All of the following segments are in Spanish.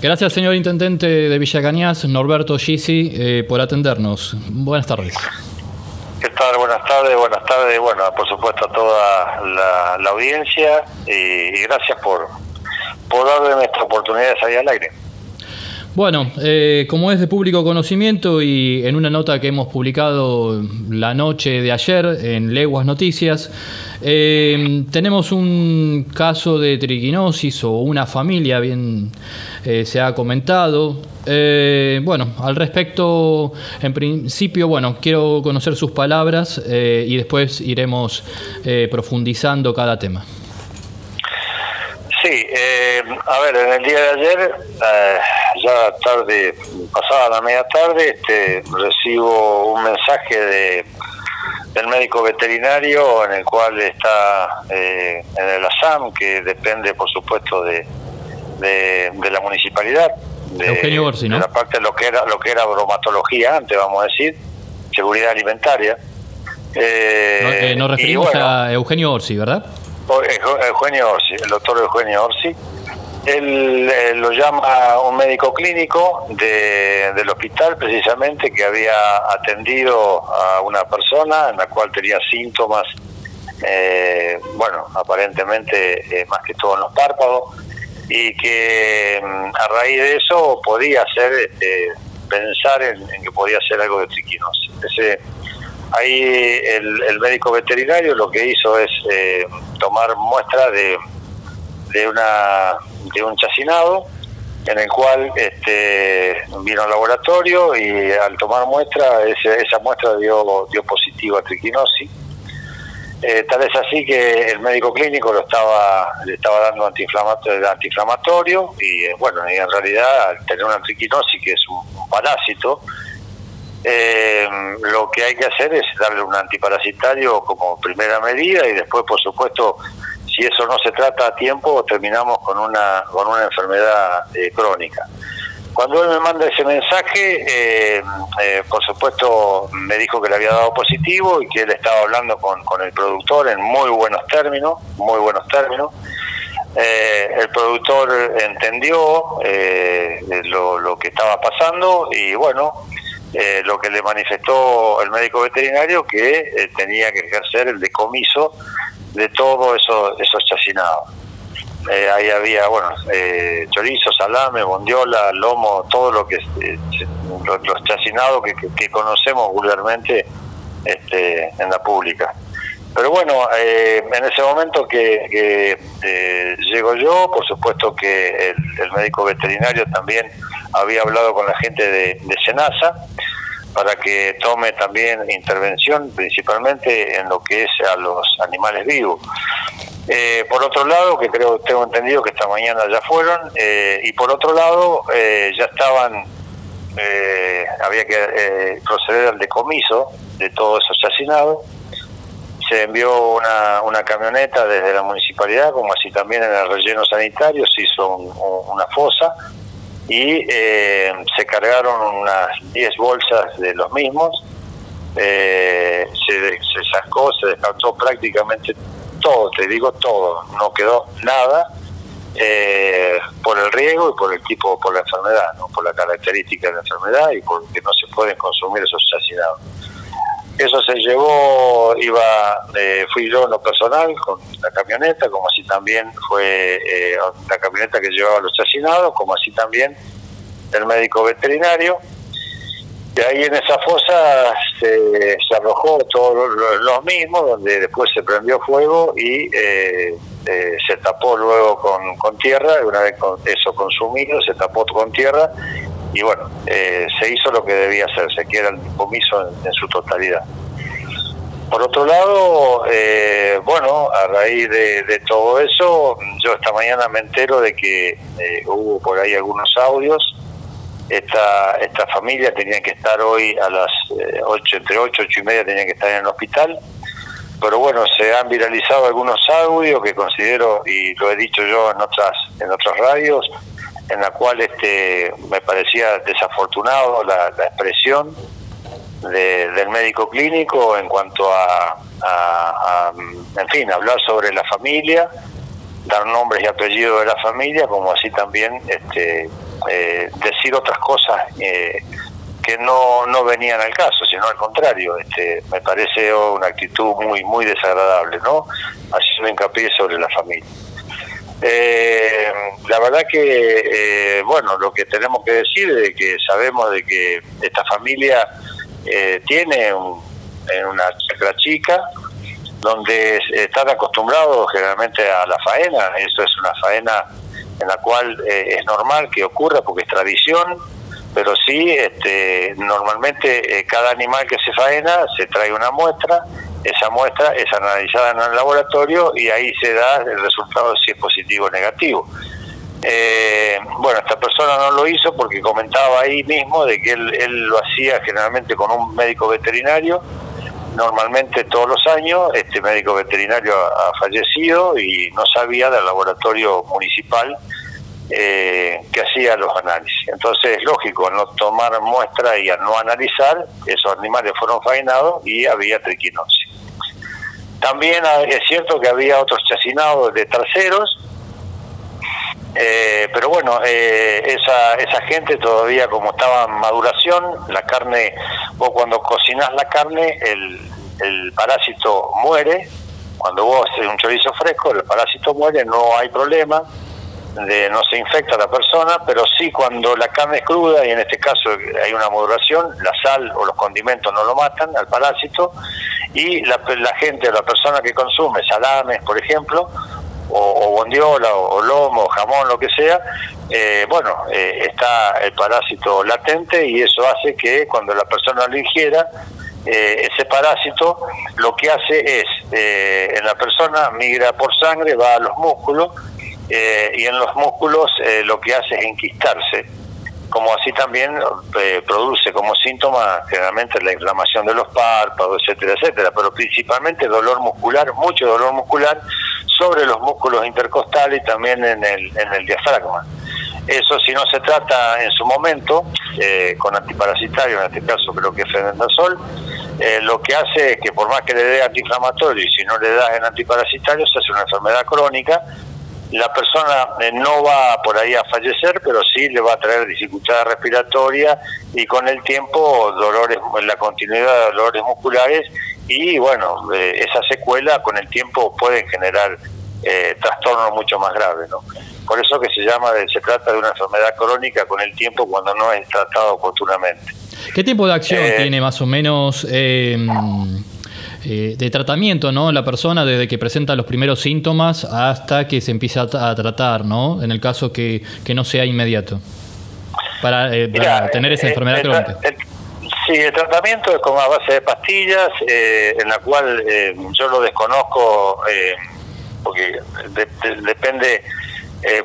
Gracias, señor Intendente de Villa Cañas, Norberto Gisi, eh, por atendernos. Buenas tardes. ¿Qué tal? Buenas tardes, buenas tardes. Bueno, por supuesto a toda la, audiencia y, gracias por, por darme esta oportunidad de salir al aire. Bueno, eh, como es de público conocimiento y en una nota que hemos publicado la noche de ayer en Leguas Noticias, eh, tenemos un caso de triquinosis o una familia, bien eh, se ha comentado. bueno, al respecto, en principio, bueno, quiero conocer sus palabras y después iremos profundizando cada tema. Sí, a ver, en el día de ayer ya tarde, pasada la media tarde, este, recibo un mensaje de del médico veterinario en el cual está eh, en el ASAM, que depende por supuesto de, de, la municipalidad, de, Eugenio Orsi, ¿no? la parte de lo que era lo que era bromatología antes, vamos a decir, seguridad alimentaria. Eh, nos referimos a Eugenio Orsi, ¿verdad? Eugenio Orsi, el doctor Eugenio Orsi, él eh, lo llama un médico clínico del hospital precisamente que había atendido a una persona en la cual tenía síntomas, eh, bueno, aparentemente eh, más que todo en los párpados, y que mm, a raíz de eso podía hacer, este, pensar en, que podía ser algo de triquinosis. Ese, ahí el, el, médico veterinario lo que hizo es tomar muestra de de una de un chacinado en el cual este, vino al laboratorio y al tomar muestra esa muestra dio dio positivo a triquinosis. Eh, tal es así que el médico clínico lo estaba le estaba dando antiinflamatorio, antiinflamatorio y eh, bueno y en realidad al tener una triquinosis que es un, parásito eh, lo que hay que hacer es darle un antiparasitario como primera medida y después por supuesto si eso no se trata a tiempo, terminamos con una, con una enfermedad eh, crónica. Cuando él me manda ese mensaje, eh, eh, por supuesto me dijo que le había dado positivo y que él estaba hablando con, con el productor en muy buenos términos, muy buenos términos. el productor entendió lo, lo, que estaba pasando y bueno, lo que le manifestó el médico veterinario que tenía que ejercer el decomiso de todo eso, esos chacinados. Eh, ahí había, bueno, eh, chorizo, salame, bondiola, lomo, todo lo que eh, los, chacinados que, conocemos vulgarmente este, en la pública. Pero bueno, en ese momento que, llego yo, por supuesto que el, médico veterinario también había hablado con la gente de, de Senasa, para que tome también intervención principalmente en lo que es a los animales vivos. Eh, por otro lado, que creo tengo entendido que esta mañana ya fueron, eh, y por otro lado eh, ya estaban, había que proceder al decomiso de todos esos asesinados. Se envió una, una camioneta desde la municipalidad, como así también en el relleno sanitario se hizo una fosa y eh, se cargaron unas 10 bolsas de los mismos, eh, se, se, sacó, se descartó prácticamente todo, te digo todo, no quedó nada eh, por el riesgo y por el tipo, por la enfermedad, ¿no? por la característica de la enfermedad y porque no se pueden consumir esos asesinados. Eso se llevó, iba, eh, fui yo en lo personal con la camioneta, como así también fue eh, la camioneta que llevaba los asesinados, como así también el médico veterinario. Y ahí en esa fosa se, arrojó todo lo, mismo, donde después se prendió fuego y eh, se tapó luego con, con tierra, una vez con eso consumido, se tapó con tierra y bueno, eh, se hizo lo que debía hacerse, que era el comiso en, su totalidad. Por otro lado, eh, bueno, a raíz de, todo eso, yo esta mañana me entero de que eh, hubo por ahí algunos audios. Esta, esta familia tenía que estar hoy a las 8, entre 8 y 8 y media tenía que estar en el hospital. Pero bueno, se han viralizado algunos audios que considero, y lo he dicho yo en otras, en otras radios, en la cual este me parecía desafortunado la, expresión del médico clínico en cuanto a, en fin, hablar sobre la familia, dar nombres y apellidos de la familia, como así también este, eh, decir otras cosas que no, no venían al caso, sino al contrario. Este, me parece una actitud muy muy desagradable, ¿no? Haciendo hincapié sobre la familia. Eh, la verdad que, eh, bueno, lo que tenemos que decir es que sabemos de que esta familia eh, tiene una chacra chica donde están acostumbrados generalmente a la faena, eso es una faena en la cual es normal que ocurra porque es tradición, pero sí, este, normalmente cada animal que se faena se trae una muestra esa muestra es analizada en el laboratorio y ahí se da el resultado si es positivo o negativo. Eh, bueno, esta persona no lo hizo porque comentaba ahí mismo de que él, lo hacía generalmente con un médico veterinario, normalmente todos los años, este médico veterinario ha, fallecido y no sabía del laboratorio municipal eh, que hacía los análisis. Entonces es lógico no tomar muestra y no analizar, esos animales fueron faenados y había triquinosis. También es cierto que había otros chacinados de terceros, eh, pero bueno, eh, esa, esa gente todavía como estaba en maduración, la carne, vos cuando cocinás la carne, el, el parásito muere, cuando vos haces un chorizo fresco, el parásito muere, no hay problema, de no se infecta la persona, pero sí cuando la carne es cruda y en este caso hay una maduración, la sal o los condimentos no lo matan al parásito y la, la gente o la persona que consume salames, por ejemplo, o, bondiola o, lomo o jamón, lo que sea, eh, bueno, eh, está el parásito latente y eso hace que cuando la persona lo ingiera, eh, ese parásito lo que hace es, en la persona migra por sangre, va a los músculos, y en los músculos lo que hace es enquistarse como así también eh, produce como síntoma generalmente la inflamación de los párpados, etcétera, etcétera, pero principalmente dolor muscular, mucho dolor muscular sobre los músculos intercostales y también en el, en el diafragma. Eso si no se trata en su momento eh, con antiparasitario, en este caso creo que es fenendazol, eh, lo que hace es que por más que le dé antiinflamatorio y si no le das en antiparasitario se hace una enfermedad crónica la persona eh, no va por ahí a fallecer, pero sí le va a traer dificultades respiratorias y con el tiempo dolores, la continuidad de dolores musculares y bueno, eh, esa secuela con el tiempo puede generar eh, trastornos mucho más graves, ¿no? Por eso que se llama, se trata de una enfermedad crónica con el tiempo cuando no es tratado oportunamente. ¿Qué tipo de acción tiene más o menos? Eh, de tratamiento, ¿no? La persona desde que presenta los primeros síntomas hasta que se empieza a, tratar, ¿no? En el caso que, no sea inmediato. Para, eh, tener esa eh, enfermedad crónica. sí, el tratamiento es como a base de pastillas, en la cual yo lo desconozco porque depende,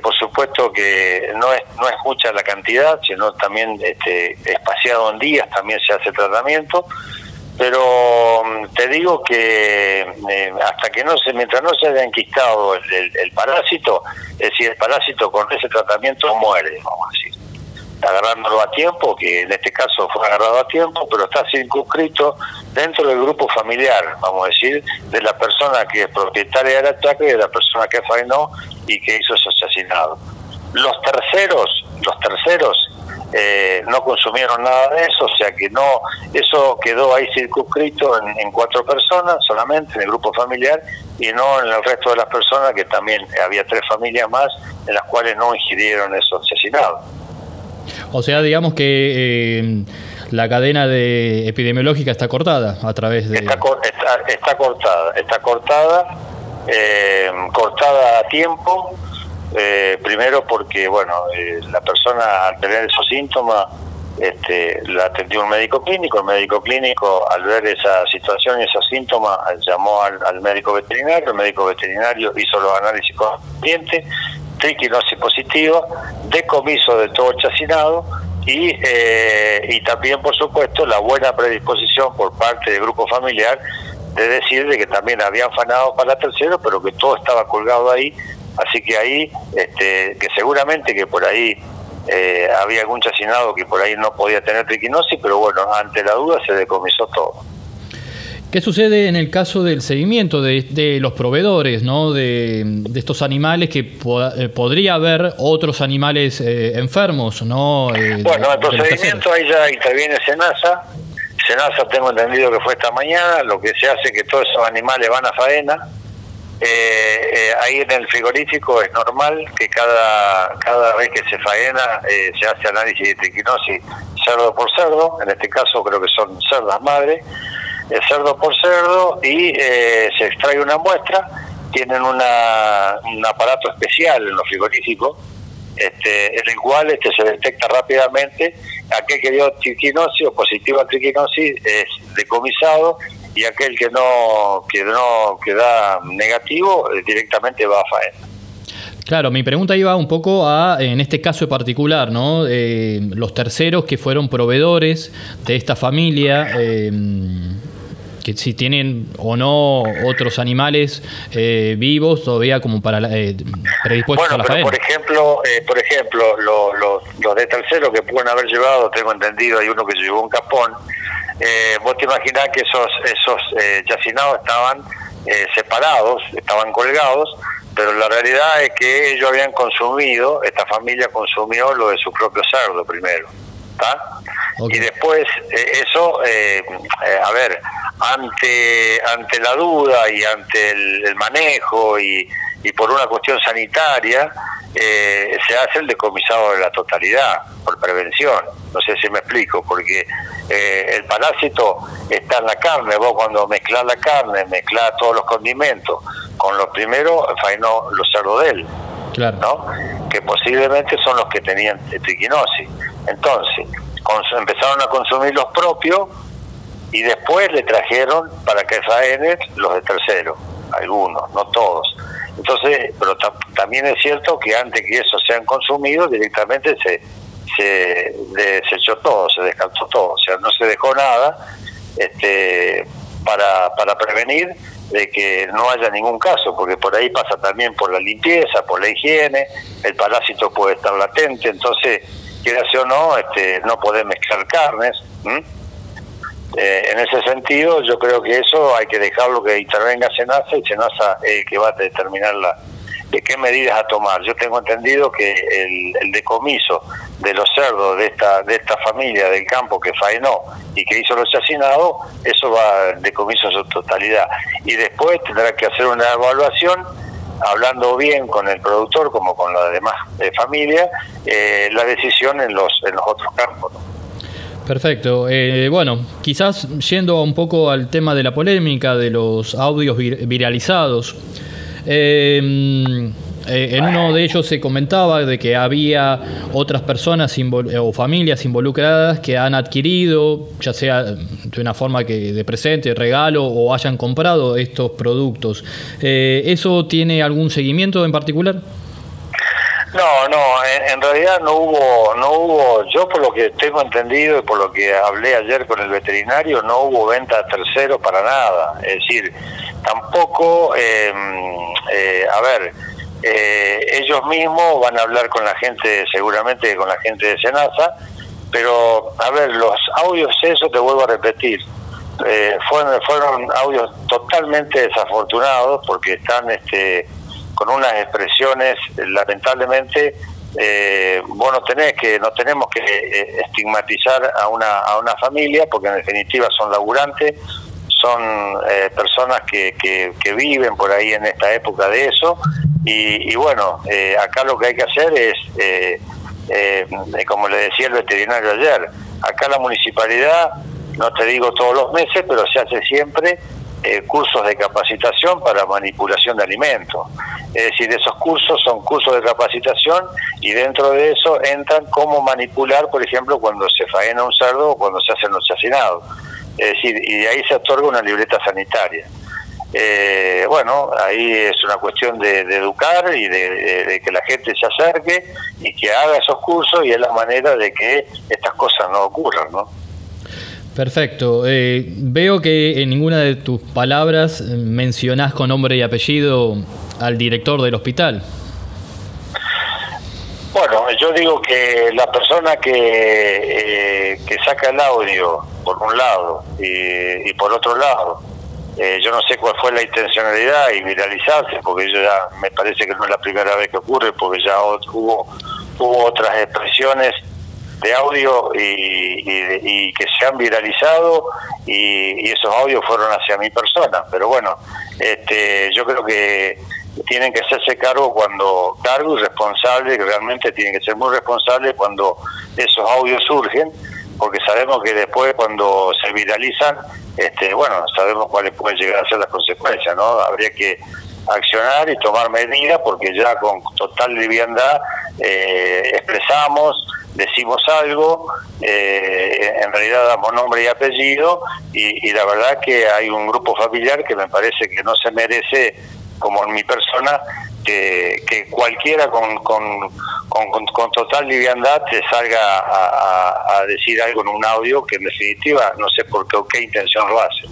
por supuesto que no es, no es mucha la cantidad, sino también este, espaciado en días también se hace tratamiento pero mm, te digo que eh, hasta que no se, mientras no se haya enquistado el, parásito, es decir, el parásito con ese tratamiento muere, vamos a decir, agarrándolo a tiempo, que en este caso fue agarrado a tiempo, pero está circunscrito dentro del grupo familiar, vamos a decir, de la persona que es propietaria del ataque y de la persona que faenó y que hizo ese asesinado. Los terceros, los terceros eh, no consumieron nada de eso, o sea que no, eso quedó ahí circunscrito en, cuatro personas solamente en el grupo familiar y no en el resto de las personas que también había tres familias más en las cuales no ingirieron esos asesinados. O sea, digamos que eh, la cadena de epidemiológica está cortada a través de... Está, está, cortada, está cortada, eh, cortada a tiempo eh, primero porque, bueno, eh, la persona al tener esos síntomas este, la atendió un médico clínico, el médico clínico al ver esa situación y esos síntomas llamó al, médico veterinario, el médico veterinario hizo los análisis correspondientes, triquinosis positiva, decomiso de todo chacinado y, eh, y también, por supuesto, la buena predisposición por parte del grupo familiar de decir de que también habían fanado para tercero, pero que todo estaba colgado ahí Así que ahí, este, que seguramente que por ahí eh, había algún chacinado que por ahí no podía tener triquinosis, pero bueno, ante la duda se decomisó todo. ¿Qué sucede en el caso del seguimiento de, los proveedores, ¿no? de, estos animales que eh, podría haber otros animales eh, enfermos? ¿no? Eh, bueno, el procedimiento ahí ya interviene Senasa. Senasa tengo entendido que fue esta mañana, lo que se hace es que todos esos animales van a faena. Ahí en el frigorífico es normal que cada, cada vez que se faena se hace análisis de triquinosis cerdo por cerdo, en este caso creo que son cerdas madre cerdo por cerdo y eh, se extrae una muestra. Tienen una, un aparato especial en los frigoríficos, este, en el cual este, se detecta rápidamente aquel que dio triquinosis o positivo a triquinosis es decomisado y aquel que no que no queda negativo eh, directamente va a faena. Claro, mi pregunta iba un poco a, en este caso en particular, ¿no? Eh, los terceros que fueron proveedores de esta familia, eh, que si tienen o no otros animales eh, vivos todavía como para eh, predispuestos a la pero Por ejemplo, eh, por ejemplo los de tercero que pueden haber llevado, tengo entendido, hay uno que llevó un capón. Eh, vos te imaginás que esos esos eh, chacinados estaban separados, estaban colgados, pero la realidad es que ellos habían consumido, esta familia consumió lo de su propio cerdo primero. Y después eso, a ver, ante, ante la duda y ante el, manejo y, y, por una cuestión sanitaria, eh, se hace el decomisado de la totalidad, por prevención. No sé si me explico, porque eh, el parásito está en la carne. Vos cuando mezclas la carne, mezclas todos los condimentos con los primeros, fainó los cerdos de él. Claro. ¿no? Que posiblemente son los que tenían triquinosis. Entonces, empezaron a consumir los propios y después le trajeron para que faenen los de tercero, algunos, no todos. Entonces, pero también es cierto que antes que esos sean consumidos, directamente se, se desechó todo, se descansó todo, o sea, no se dejó nada este, para, para prevenir de que no haya ningún caso, porque por ahí pasa también por la limpieza, por la higiene, el parásito puede estar latente, entonces, quiera o no, este, no poder mezclar carnes. Eh, en ese sentido, yo creo que eso hay que dejarlo que intervenga Senasa y Senasa es el que va a determinar la, de qué medidas a tomar. Yo tengo entendido que el, decomiso de los cerdos de esta de esta familia del campo que faenó y que hizo los asesinados, eso va decomiso en su totalidad. Y después tendrá que hacer una evaluación hablando bien con el productor como con la demás de familia, eh, la decisión en los en los otros campos. Perfecto. Eh, bueno, quizás yendo un poco al tema de la polémica de los audios viralizados. Em, eh, en uno de ellos se comentaba de que había otras personas o familias involucradas que han adquirido, ya sea de una forma que de presente, regalo o hayan comprado estos productos. Eh, ¿Eso tiene algún seguimiento en particular? No, no, en, realidad no hubo, no hubo, yo por lo que tengo entendido y por lo que hablé ayer con el veterinario, no hubo venta a terceros para nada. Es decir, tampoco, em, eh, a ver, eh, ellos mismos van a hablar con la gente, seguramente con la gente de Senasa, pero a ver, los audios, eso te vuelvo a repetir, eh, fueron, fueron audios totalmente desafortunados porque están, este, con unas expresiones, lamentablemente, eh, vos no tenés que, no tenemos que eh, estigmatizar a una, a una familia, porque en definitiva son laburantes, son eh, personas que, que, viven por ahí en esta época de eso, y, bueno, eh, acá lo que hay que hacer es, como le decía el veterinario ayer, acá la municipalidad, no te digo todos los meses, pero se hace siempre eh, cursos de capacitación para manipulación de alimentos. Es decir, esos cursos son cursos de capacitación y dentro de eso entran cómo manipular, por ejemplo, cuando se faena un cerdo o cuando se hace un chacinado. Es decir, y de ahí se otorga una libreta sanitaria. Eh, bueno, ahí es una cuestión de, educar y de, de, que la gente se acerque y que haga esos cursos y es la manera de que estas cosas no ocurran, ¿no? Perfecto. Eh, veo que en ninguna de tus palabras mencionás con nombre y apellido al director del hospital. Bueno, yo digo que la persona que, eh, que saca el audio, por un lado, y, por otro lado, eh, yo no sé cuál fue la intencionalidad y viralizarse, porque yo ya me parece que no es la primera vez que ocurre, porque ya hubo, hubo otras expresiones de audio y, que se han viralizado y, esos audios fueron hacia mi persona. Pero bueno, este, yo creo que tienen que hacerse cargo cuando, cargo y responsable, realmente tienen que ser muy responsables cuando esos audios surgen, porque sabemos que después cuando se viralizan este, bueno, sabemos cuáles pueden llegar a ser las consecuencias, ¿no? Habría que accionar y tomar medidas porque ya con total liviandad eh, expresamos, decimos algo, eh, en realidad damos nombre y apellido y, la verdad que hay un grupo familiar que me parece que no se merece, como en mi persona, que, cualquiera con, con, con, total liviandad te salga a, decir algo en un audio que en definitiva no sé por qué o qué intención lo hace.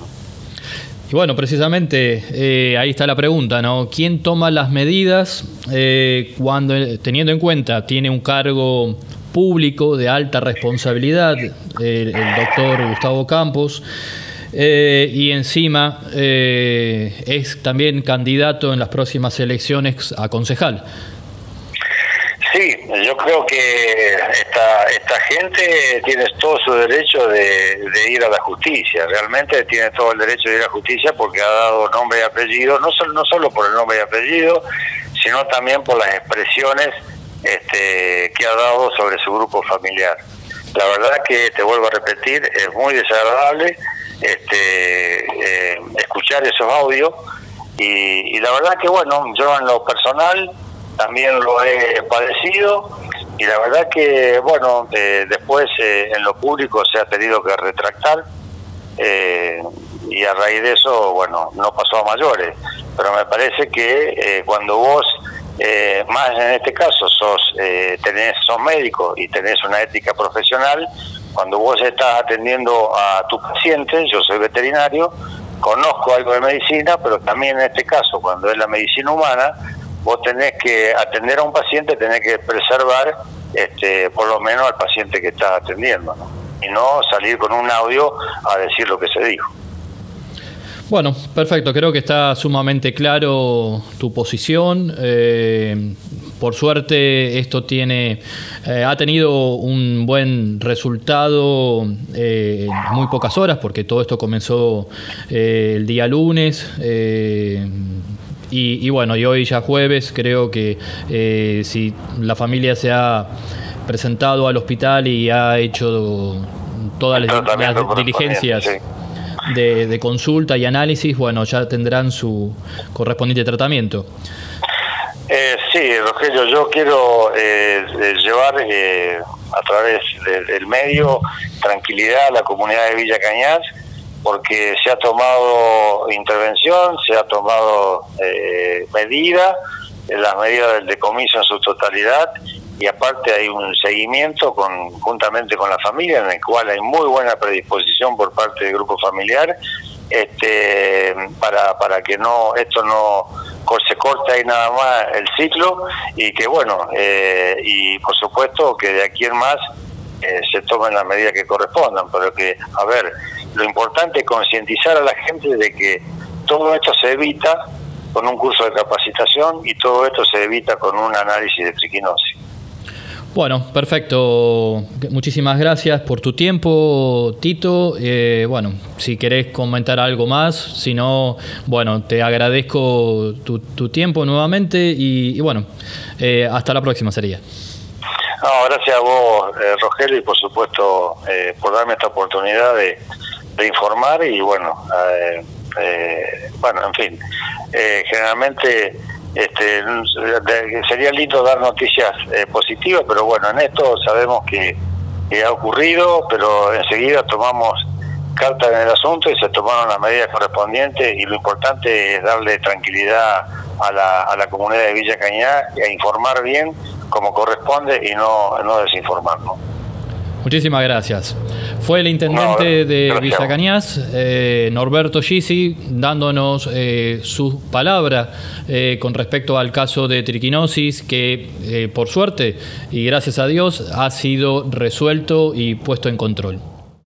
Y bueno, precisamente eh, ahí está la pregunta, ¿no? ¿Quién toma las medidas eh, cuando, teniendo en cuenta, tiene un cargo público de alta responsabilidad, el doctor Gustavo Campos, eh, y encima eh, es también candidato en las próximas elecciones a concejal. Sí, yo creo que esta, esta gente tiene todo su derecho de, ir a la justicia, realmente tiene todo el derecho de ir a la justicia porque ha dado nombre y apellido, no no solo por el nombre y apellido, sino también por las expresiones este, que ha dado sobre su grupo familiar. La verdad que, te vuelvo a repetir, es muy desagradable este, eh, escuchar esos audios y, la verdad que bueno, yo en lo personal también lo he padecido y la verdad que bueno, eh, después eh, en lo público se ha tenido que retractar y a raíz de eso, bueno, no pasó a mayores, pero me parece que cuando vos más en este caso sos tenés sos médico y tenés una ética profesional cuando vos estás atendiendo a tu paciente, yo soy veterinario, conozco algo de medicina, pero también en este caso, cuando es la medicina humana, vos tenés que atender a un paciente, tenés que preservar este, por lo menos al paciente que estás atendiendo, y no salir con un audio a decir lo que se dijo. Bueno, perfecto, creo que está sumamente claro tu posición. Eh, por suerte esto tiene, eh, ha tenido un buen resultado eh, en muy pocas horas, porque todo esto comenzó el día lunes. Y, bueno, y hoy ya jueves, creo que si la familia se ha presentado al hospital y ha hecho todas las, diligencias de, consulta y análisis, bueno, ya tendrán su correspondiente tratamiento. Eh, sí, Rogelio, yo quiero eh, llevar eh, a través del medio tranquilidad a la comunidad de Villa Cañas, porque se ha tomado intervención, se ha tomado eh, medida, las medidas del decomiso en su totalidad, y aparte hay un seguimiento con, juntamente con la familia en el cual hay muy buena predisposición por parte del grupo familiar este, para, para que no esto no se corte ahí nada más el ciclo y que bueno eh, y por supuesto que de aquí en más eh, se tomen las medidas que correspondan pero que a ver lo importante es concientizar a la gente de que todo esto se evita con un curso de capacitación y todo esto se evita con un análisis de triquinosis bueno, perfecto. Muchísimas gracias por tu tiempo, Tito. Eh, bueno, si querés comentar algo más, si no, bueno, te agradezco tu, tiempo nuevamente y, bueno, eh, hasta la próxima sería. No, gracias a vos, eh, Rogelio, y por supuesto por darme esta oportunidad de, de informar y bueno, bueno, en fin, generalmente este, sería lindo dar noticias eh, positivas, pero bueno, en esto sabemos que, ha ocurrido, pero enseguida tomamos carta en el asunto y se tomaron las medidas correspondientes y lo importante es darle tranquilidad a la, a la comunidad de Villa Cañá a informar bien como corresponde y no, no desinformarnos. Muchísimas gracias. Fue el intendente de Villa Cañas, eh, Norberto Gisi, dándonos eh, su palabra eh, con respecto al caso de triquinosis que, por suerte y gracias a Dios, ha sido resuelto y puesto en control.